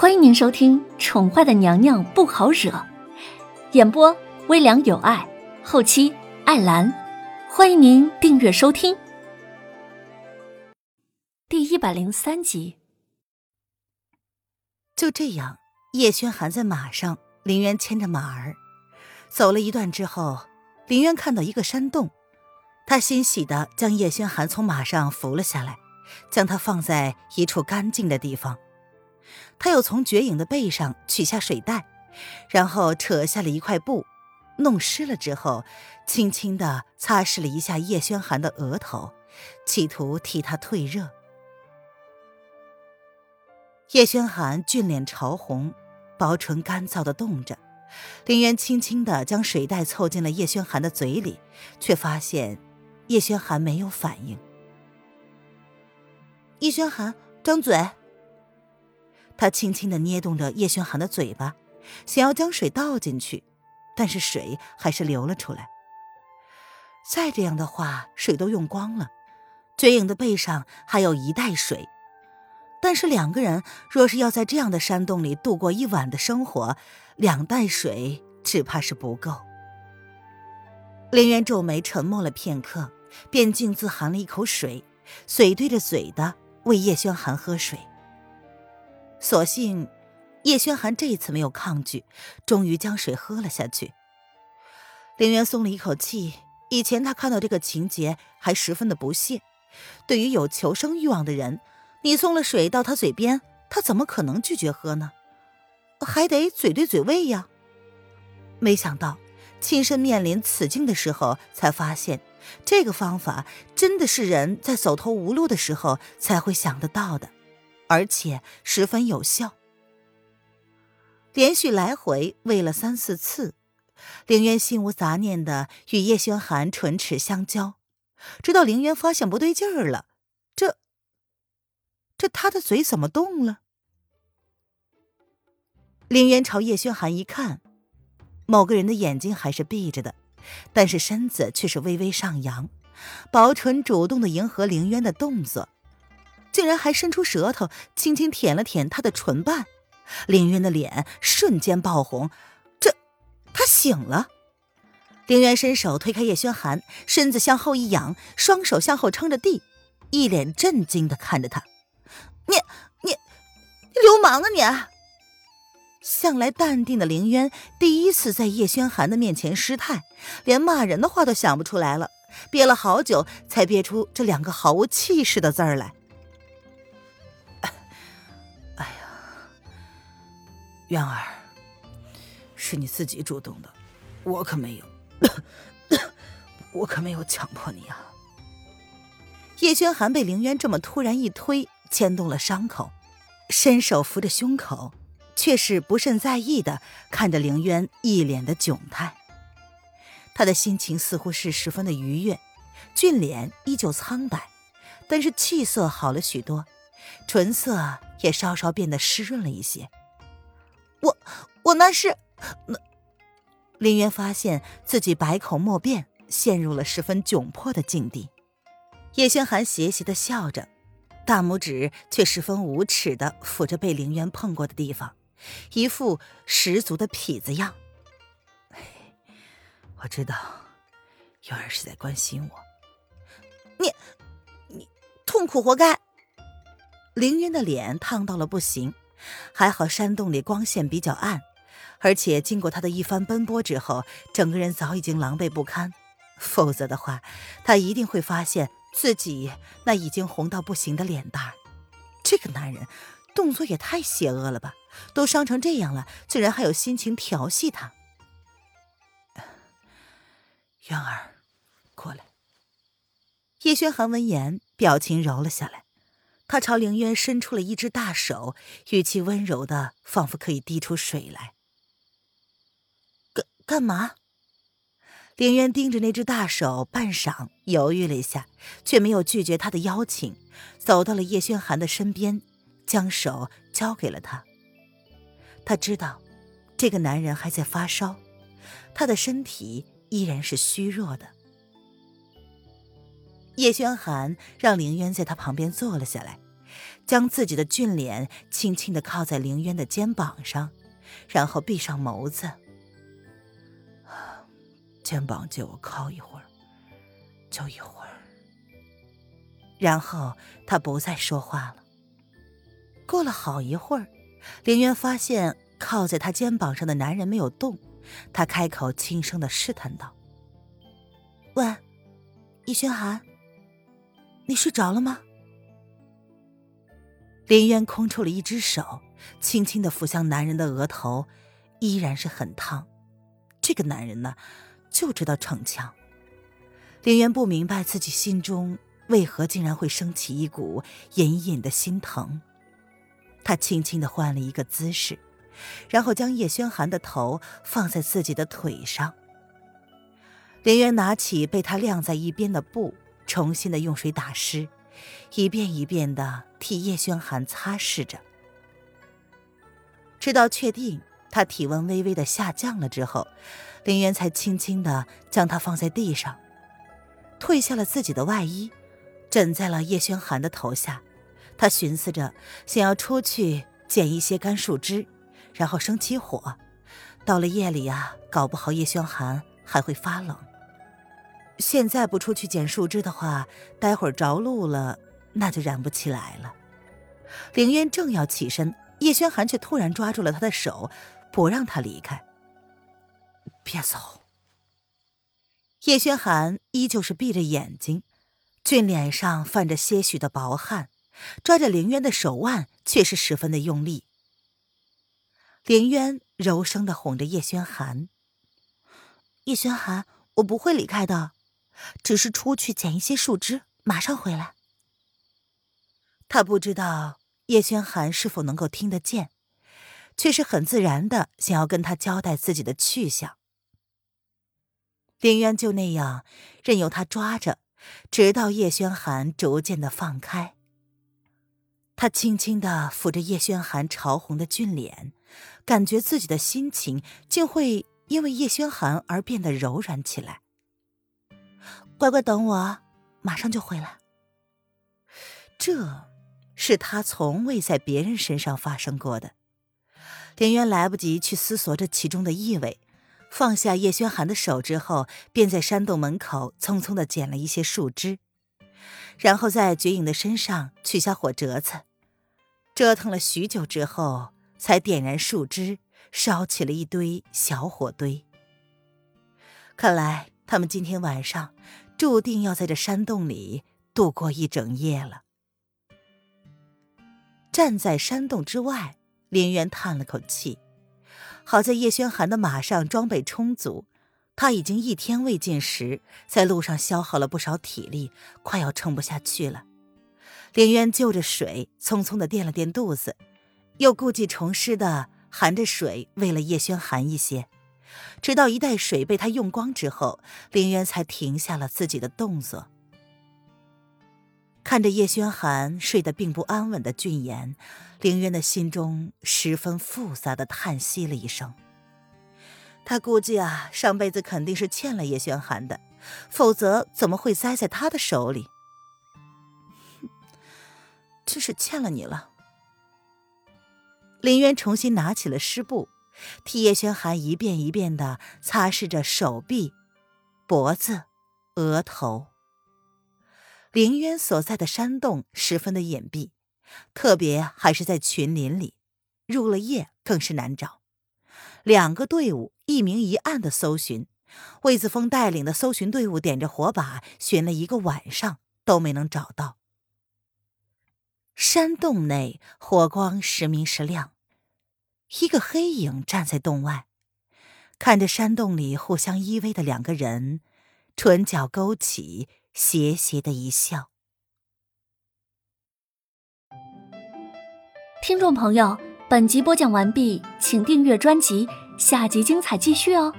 欢迎您收听《宠坏的娘娘不好惹》，演播微凉有爱，后期艾兰。欢迎您订阅收听。第一百零三集。就这样，叶轩寒在马上，林渊牵着马儿走了一段之后，林渊看到一个山洞，他欣喜的将叶轩寒从马上扶了下来，将他放在一处干净的地方。他又从绝影的背上取下水袋，然后扯下了一块布，弄湿了之后，轻轻地擦拭了一下叶轩寒的额头，企图替他退热。叶轩寒俊脸潮红，薄唇干燥的动着。林渊轻轻地将水袋凑进了叶轩寒的嘴里，却发现叶轩寒没有反应。叶轩寒，张嘴。他轻轻的捏动着叶轩寒的嘴巴，想要将水倒进去，但是水还是流了出来。再这样的话，水都用光了。绝影的背上还有一袋水，但是两个人若是要在这样的山洞里度过一晚的生活，两袋水只怕是不够。林渊皱眉，沉默了片刻，便径自含了一口水，嘴对着嘴的喂叶轩寒喝水。所幸，叶轩寒这一次没有抗拒，终于将水喝了下去。林渊松了一口气。以前他看到这个情节还十分的不屑。对于有求生欲望的人，你送了水到他嘴边，他怎么可能拒绝喝呢？还得嘴对嘴喂呀。没想到亲身面临此境的时候，才发现这个方法真的是人在走投无路的时候才会想得到的。而且十分有效。连续来回喂了三四次，凌渊心无杂念的与叶轩寒唇齿相交，直到凌渊发现不对劲儿了，这……这他的嘴怎么动了？凌渊朝叶轩寒一看，某个人的眼睛还是闭着的，但是身子却是微微上扬，薄唇主动的迎合凌渊的动作。竟然还伸出舌头，轻轻舔了舔他的唇瓣，凌渊的脸瞬间爆红。这，他醒了。凌渊伸手推开叶轩寒，身子向后一仰，双手向后撑着地，一脸震惊的看着他：“你、你、流氓啊你！”向来淡定的凌渊第一次在叶轩寒的面前失态，连骂人的话都想不出来了，憋了好久才憋出这两个毫无气势的字儿来。渊儿，是你自己主动的，我可没有，我可没有强迫你啊。叶轩寒被凌渊这么突然一推，牵动了伤口，伸手扶着胸口，却是不甚在意的看着凌渊一脸的窘态。他的心情似乎是十分的愉悦，俊脸依旧苍白，但是气色好了许多，唇色也稍稍变得湿润了一些。我我那是那，林渊发现自己百口莫辩，陷入了十分窘迫的境地。叶轩寒邪邪的笑着，大拇指却十分无耻的抚着被林渊碰过的地方，一副十足的痞子样。我知道，渊儿是在关心我。你你痛苦活该。凌渊的脸烫到了不行。还好山洞里光线比较暗，而且经过他的一番奔波之后，整个人早已经狼狈不堪。否则的话，他一定会发现自己那已经红到不行的脸蛋。这个男人动作也太邪恶了吧！都伤成这样了，竟然还有心情调戏他。渊儿，过来。叶轩寒闻言，表情柔了下来。他朝凌渊伸出了一只大手，语气温柔的，仿佛可以滴出水来。干干嘛？凌渊盯着那只大手，半晌犹豫了一下，却没有拒绝他的邀请，走到了叶轩寒的身边，将手交给了他。他知道，这个男人还在发烧，他的身体依然是虚弱的。叶轩寒让凌渊在他旁边坐了下来，将自己的俊脸轻轻的靠在凌渊的肩膀上，然后闭上眸子。肩膀借我靠一会儿，就一会儿。然后他不再说话了。过了好一会儿，凌渊发现靠在他肩膀上的男人没有动，他开口轻声的试探道：“喂，叶轩寒，你睡着了吗？”林渊空出了一只手，轻轻的抚向男人的额头，依然是很烫。这个男人呢，就知道逞强。林渊不明白自己心中为何竟然会升起一股隐隐的心疼。他轻轻的换了一个姿势，然后将叶轩寒的头放在自己的腿上。林渊拿起被他晾在一边的布，重新的用水打湿。一遍一遍的替叶轩寒擦拭着，直到确定他体温微微的下降了之后，林渊才轻轻的将他放在地上，褪下了自己的外衣，枕在了叶轩寒的头下。他寻思着想要出去捡一些干树枝，然后生起火。到了夜里啊，搞不好叶轩寒还会发冷。现在不出去捡树枝的话，待会儿着陆了，那就燃不起来了。凌渊正要起身，叶轩寒却突然抓住了他的手，不让他离开。别走！叶轩寒依旧是闭着眼睛，俊脸上泛着些许的薄汗，抓着凌渊的手腕却是十分的用力。凌渊柔声的哄着叶轩寒：“叶轩寒，我不会离开的。”只是出去捡一些树枝，马上回来。他不知道叶轩寒是否能够听得见，却是很自然的想要跟他交代自己的去向。林渊就那样任由他抓着，直到叶轩寒逐渐的放开。他轻轻的抚着叶轩寒潮红的俊脸，感觉自己的心情竟会因为叶轩寒而变得柔软起来。乖乖等我，马上就回来。这是他从未在别人身上发生过的。林渊来不及去思索这其中的意味，放下叶轩寒的手之后，便在山洞门口匆匆的捡了一些树枝，然后在绝影的身上取下火折子，折腾了许久之后，才点燃树枝，烧起了一堆小火堆。看来他们今天晚上。注定要在这山洞里度过一整夜了。站在山洞之外，林渊叹了口气，好在叶轩寒的马上装备充足，他已经一天未进食，在路上消耗了不少体力，快要撑不下去了。林渊就着水，匆匆的垫了垫肚子，又故技重施的含着水喂了叶轩寒一些。直到一袋水被他用光之后，林渊才停下了自己的动作。看着叶轩寒睡得并不安稳的俊颜，林渊的心中十分复杂的叹息了一声。他估计啊，上辈子肯定是欠了叶轩寒的，否则怎么会栽在他的手里？真是欠了你了。林渊重新拿起了湿布。替叶轩寒一遍一遍的擦拭着手臂、脖子、额头。凌渊所在的山洞十分的隐蔽，特别还是在群林里，入了夜更是难找。两个队伍一明一暗的搜寻，魏子峰带领的搜寻队伍点着火把寻了一个晚上都没能找到。山洞内火光时明时亮。一个黑影站在洞外，看着山洞里互相依偎的两个人，唇角勾起邪邪的一笑。听众朋友，本集播讲完毕，请订阅专辑，下集精彩继续哦。